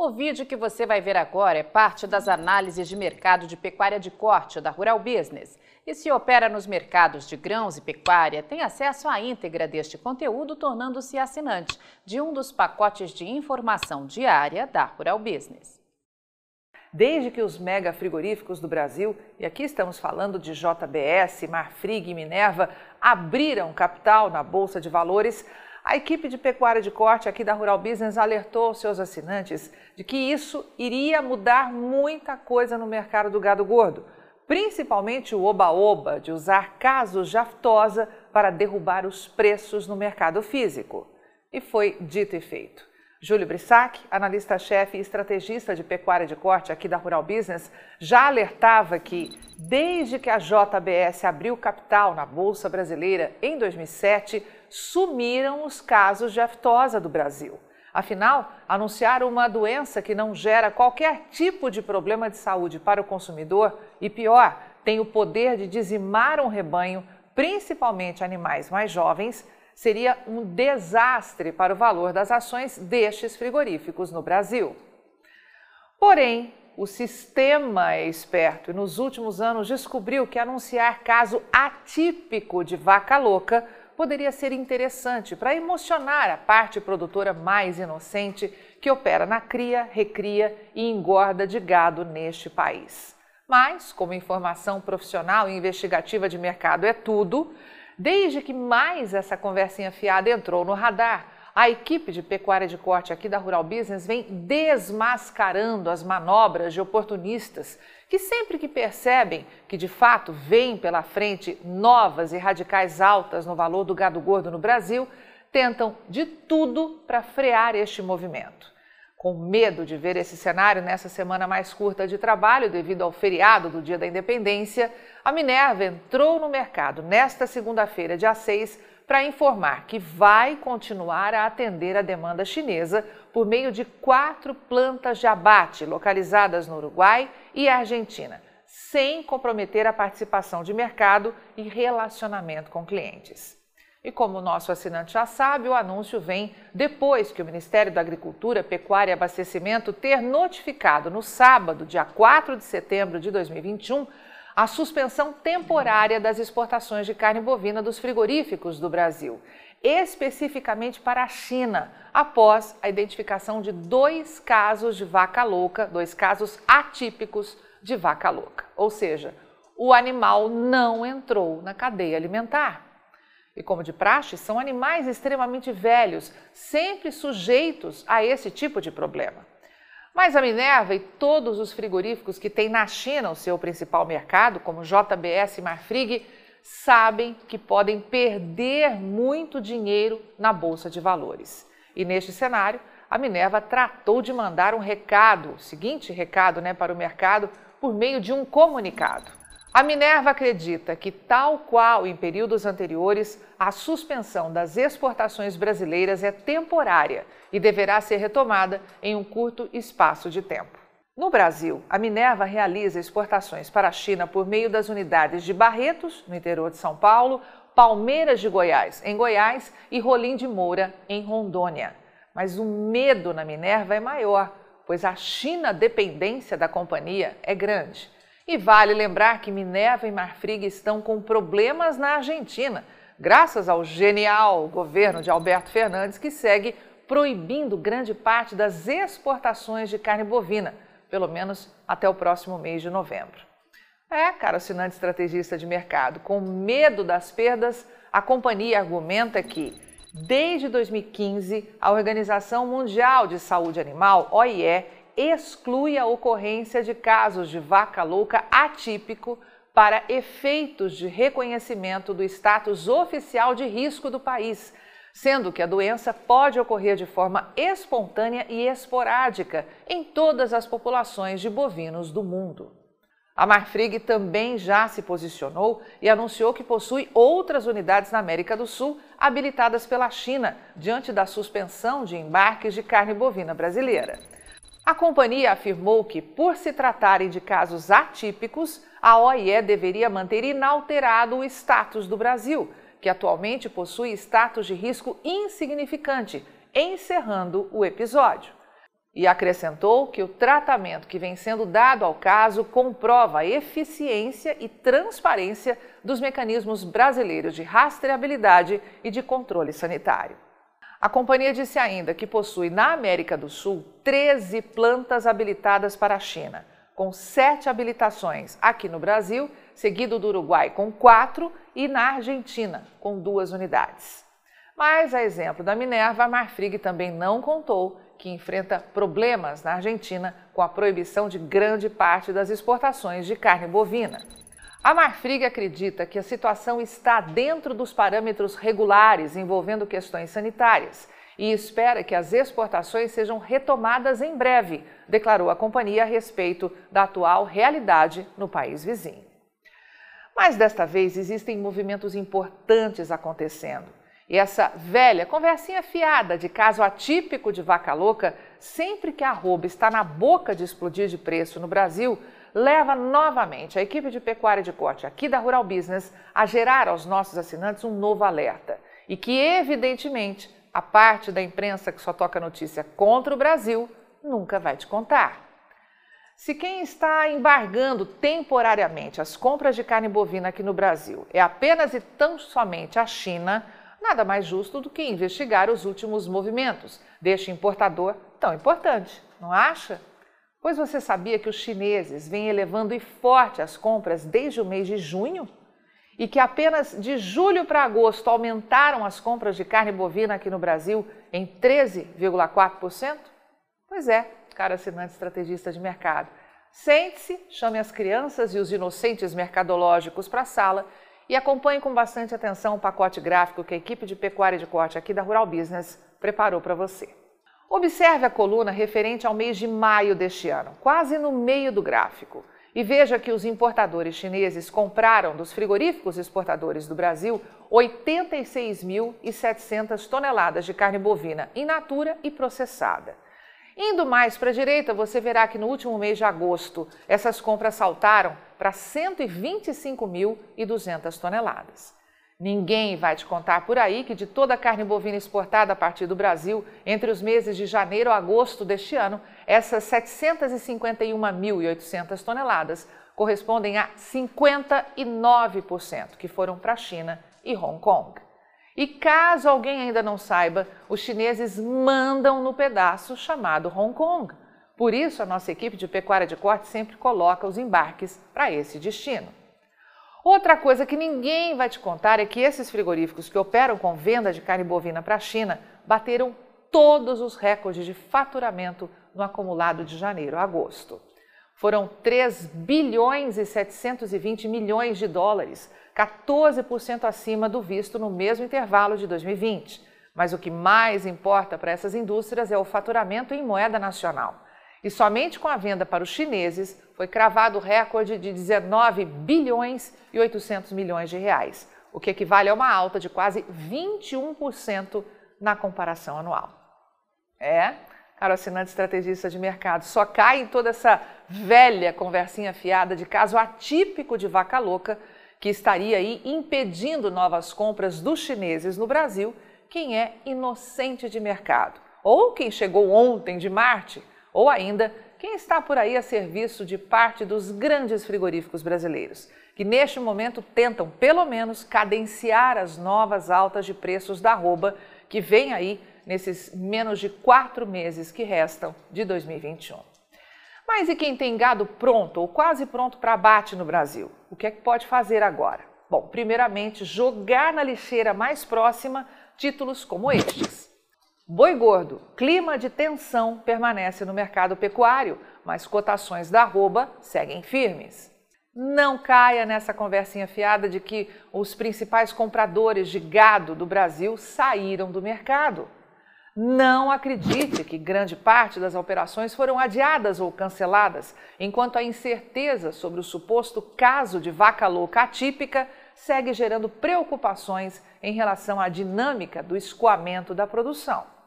O vídeo que você vai ver agora é parte das análises de mercado de pecuária de corte da Rural Business. E se opera nos mercados de grãos e pecuária, tem acesso à íntegra deste conteúdo, tornando-se assinante de um dos pacotes de informação diária da Rural Business. Desde que os mega frigoríficos do Brasil, e aqui estamos falando de JBS, Marfrig e Minerva, abriram capital na Bolsa de Valores, a equipe de pecuária de corte aqui da Rural Business alertou seus assinantes de que isso iria mudar muita coisa no mercado do gado gordo, principalmente o oba-oba de usar casos de aftosa para derrubar os preços no mercado físico. E foi dito e feito. Júlio Brissac, analista-chefe e estrategista de pecuária de corte aqui da Rural Business, já alertava que, desde que a JBS abriu capital na Bolsa Brasileira em 2007, sumiram os casos de aftosa do Brasil. Afinal, anunciaram uma doença que não gera qualquer tipo de problema de saúde para o consumidor e, pior, tem o poder de dizimar um rebanho, principalmente animais mais jovens, seria um desastre para o valor das ações destes frigoríficos no Brasil. Porém, o sistema é esperto e nos últimos anos descobriu que anunciar caso atípico de vaca louca poderia ser interessante para emocionar a parte produtora mais inocente que opera na cria, recria e engorda de gado neste país. Mas, como informação profissional e investigativa de mercado é tudo, desde que mais essa conversinha fiada entrou no radar, a equipe de pecuária de corte aqui da Rural Business vem desmascarando as manobras de oportunistas que sempre que percebem que de fato vêm pela frente novas e radicais altas no valor do gado gordo no Brasil, tentam de tudo para frear este movimento. Com medo de ver esse cenário nessa semana mais curta de trabalho devido ao feriado do Dia da Independência, a Minerva entrou no mercado nesta segunda-feira, dia 6, para informar que vai continuar a atender a demanda chinesa por meio de quatro plantas de abate localizadas no Uruguai e Argentina, sem comprometer a participação de mercado e relacionamento com clientes. E como o nosso assinante já sabe, o anúncio vem depois que o Ministério da Agricultura, Pecuária e Abastecimento ter notificado no sábado, dia 4 de setembro de 2021, a suspensão temporária das exportações de carne bovina dos frigoríficos do Brasil, especificamente para a China, após a identificação de dois casos de vaca louca, dois casos atípicos de vaca louca. Ou seja, o animal não entrou na cadeia alimentar. E como de praxe, são animais extremamente velhos, sempre sujeitos a esse tipo de problema. Mas a Minerva e todos os frigoríficos que têm na China o seu principal mercado, como JBS e Marfrig, sabem que podem perder muito dinheiro na bolsa de valores. E neste cenário, a Minerva tratou de mandar um recado, o seguinte recado, né, para o mercado por meio de um comunicado. A Minerva acredita que, tal qual em períodos anteriores, a suspensão das exportações brasileiras é temporária e deverá ser retomada em um curto espaço de tempo. No Brasil, a Minerva realiza exportações para a China por meio das unidades de Barretos, no interior de São Paulo, Palmeiras de Goiás, em Goiás, e Rolim de Moura, em Rondônia. Mas o medo na Minerva é maior, pois a China dependência da companhia é grande. E vale lembrar que Minerva e Marfrig estão com problemas na Argentina, graças ao genial governo de Alberto Fernandes, que segue proibindo grande parte das exportações de carne bovina, pelo menos até o próximo mês de novembro. É, cara assinante estrategista de mercado, com medo das perdas, a companhia argumenta que, desde 2015, a Organização Mundial de Saúde Animal, OIE, exclui a ocorrência de casos de vaca louca atípico para efeitos de reconhecimento do status oficial de risco do país, sendo que a doença pode ocorrer de forma espontânea e esporádica em todas as populações de bovinos do mundo. A Marfrig também já se posicionou e anunciou que possui outras unidades na América do Sul habilitadas pela China diante da suspensão de embarques de carne bovina brasileira. A companhia afirmou que, por se tratarem de casos atípicos, a OIE deveria manter inalterado o status do Brasil, que atualmente possui status de risco insignificante, encerrando o episódio. E acrescentou que o tratamento que vem sendo dado ao caso comprova a eficiência e transparência dos mecanismos brasileiros de rastreabilidade e de controle sanitário. A companhia disse ainda que possui na América do Sul 13 plantas habilitadas para a China, com sete habilitações aqui no Brasil, seguido do Uruguai com quatro e na Argentina com duas unidades. Mas, a exemplo da Minerva, a Marfrig também não contou que enfrenta problemas na Argentina com a proibição de grande parte das exportações de carne bovina. A Marfrig acredita que a situação está dentro dos parâmetros regulares envolvendo questões sanitárias e espera que as exportações sejam retomadas em breve, declarou a companhia a respeito da atual realidade no país vizinho. Mas desta vez existem movimentos importantes acontecendo. E essa velha conversinha fiada de caso atípico de vaca louca, sempre que a arroba está na boca de explodir de preço no Brasil, leva novamente a equipe de pecuária de corte aqui da Rural Business a gerar aos nossos assinantes um novo alerta. E que, evidentemente, a parte da imprensa que só toca notícia contra o Brasil nunca vai te contar. Se quem está embargando temporariamente as compras de carne bovina aqui no Brasil é apenas e tão somente a China, nada mais justo do que investigar os últimos movimentos deste importador tão importante, não acha? Pois você sabia que os chineses vêm elevando e forte as compras desde o mês de junho? E que apenas de julho para agosto aumentaram as compras de carne bovina aqui no Brasil em 13,4%? Pois é, cara assinante estrategista de mercado. Sente-se, chame as crianças e os inocentes mercadológicos para a sala e acompanhe com bastante atenção o pacote gráfico que a equipe de pecuária de corte aqui da Rural Business preparou para você. Observe a coluna referente ao mês de maio deste ano, quase no meio do gráfico, e veja que os importadores chineses compraram dos frigoríficos exportadores do Brasil 86.700 toneladas de carne bovina in natura e processada. Indo mais para a direita, você verá que no último mês de agosto, essas compras saltaram para 125.200 toneladas. Ninguém vai te contar por aí que de toda a carne bovina exportada a partir do Brasil entre os meses de janeiro a agosto deste ano, essas 751.800 toneladas correspondem a 59% que foram para a China e Hong Kong. E caso alguém ainda não saiba, os chineses mandam no pedaço chamado Hong Kong. Por isso, a nossa equipe de pecuária de corte sempre coloca os embarques para esse destino. Outra coisa que ninguém vai te contar é que esses frigoríficos que operam com venda de carne bovina para a China bateram todos os recordes de faturamento no acumulado de janeiro a agosto. Foram 3 bilhões e 720 milhões de dólares, 14% acima do visto no mesmo intervalo de 2020. Mas o que mais importa para essas indústrias é o faturamento em moeda nacional. E somente com a venda para os chineses foi cravado o recorde de 19 bilhões e 800 milhões de reais, o que equivale a uma alta de quase 21% na comparação anual. É, caro assinante estrategista de mercado, só cai em toda essa velha conversinha fiada de caso atípico de vaca louca que estaria aí impedindo novas compras dos chineses no Brasil, quem é inocente de mercado, ou quem chegou ontem de Marte, ou ainda quem está por aí a serviço de parte dos grandes frigoríficos brasileiros, que neste momento tentam pelo menos cadenciar as novas altas de preços da arroba que vem aí nesses menos de quatro meses que restam de 2021. Mas e quem tem gado pronto ou quase pronto para abate no Brasil? O que é que pode fazer agora? Bom, primeiramente, jogar na lixeira mais próxima títulos como estes. Boi gordo, clima de tensão permanece no mercado pecuário, mas cotações da arroba seguem firmes. Não caia nessa conversinha fiada de que os principais compradores de gado do Brasil saíram do mercado. Não acredite que grande parte das operações foram adiadas ou canceladas, enquanto a incerteza sobre o suposto caso de vaca louca atípica segue gerando preocupações em relação à dinâmica do escoamento da produção.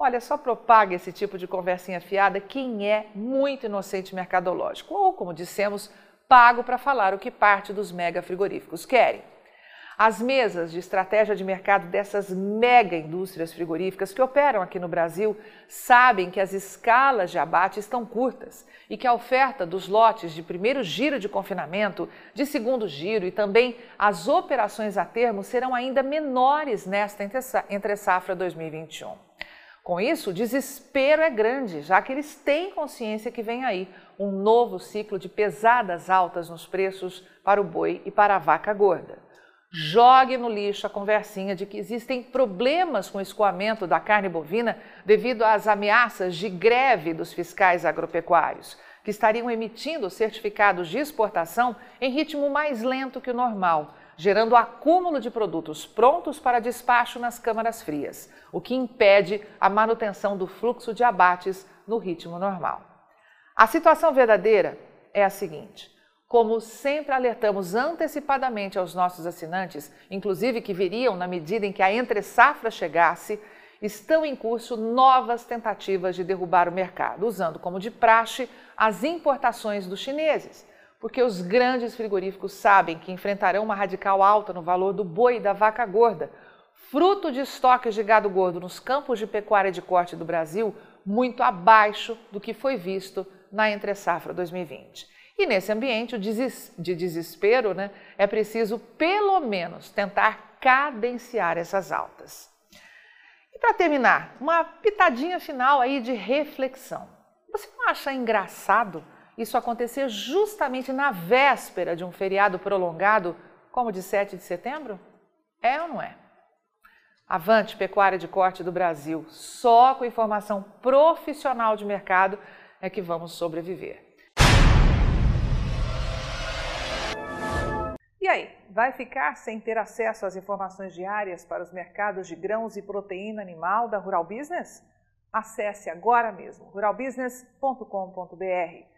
Olha, só propaga esse tipo de conversinha fiada quem é muito inocente mercadológico, ou, como dissemos, pago para falar o que parte dos mega frigoríficos querem. As mesas de estratégia de mercado dessas mega indústrias frigoríficas que operam aqui no Brasil sabem que as escalas de abate estão curtas e que a oferta dos lotes de primeiro giro de confinamento, de segundo giro e também as operações a termo serão ainda menores nesta entre safra 2021. Com isso, o desespero é grande, já que eles têm consciência que vem aí um novo ciclo de pesadas altas nos preços para o boi e para a vaca gorda. Jogue no lixo a conversinha de que existem problemas com o escoamento da carne bovina devido às ameaças de greve dos fiscais agropecuários, que estariam emitindo certificados de exportação em ritmo mais lento que o normal, gerando acúmulo de produtos prontos para despacho nas câmaras frias, o que impede a manutenção do fluxo de abates no ritmo normal. A situação verdadeira é a seguinte: como sempre alertamos antecipadamente aos nossos assinantes, inclusive que viriam na medida em que a entre-safra chegasse, estão em curso novas tentativas de derrubar o mercado, usando como de praxe as importações dos chineses, porque os grandes frigoríficos sabem que enfrentarão uma radical alta no valor do boi e da vaca gorda, fruto de estoques de gado gordo nos campos de pecuária de corte do Brasil, muito abaixo do que foi visto na entre-safra 2020. E nesse ambiente de desespero, né, é preciso pelo menos tentar cadenciar essas altas. E para terminar, uma pitadinha final aí de reflexão. Você não acha engraçado isso acontecer justamente na véspera de um feriado prolongado, como de 7 de setembro? É ou não é? Avante Pecuária de Corte do Brasil. Só com informação profissional de mercado é que vamos sobreviver. E aí, vai ficar sem ter acesso às informações diárias para os mercados de grãos e proteína animal da Rural Business? Acesse agora mesmo ruralbusiness.com.br.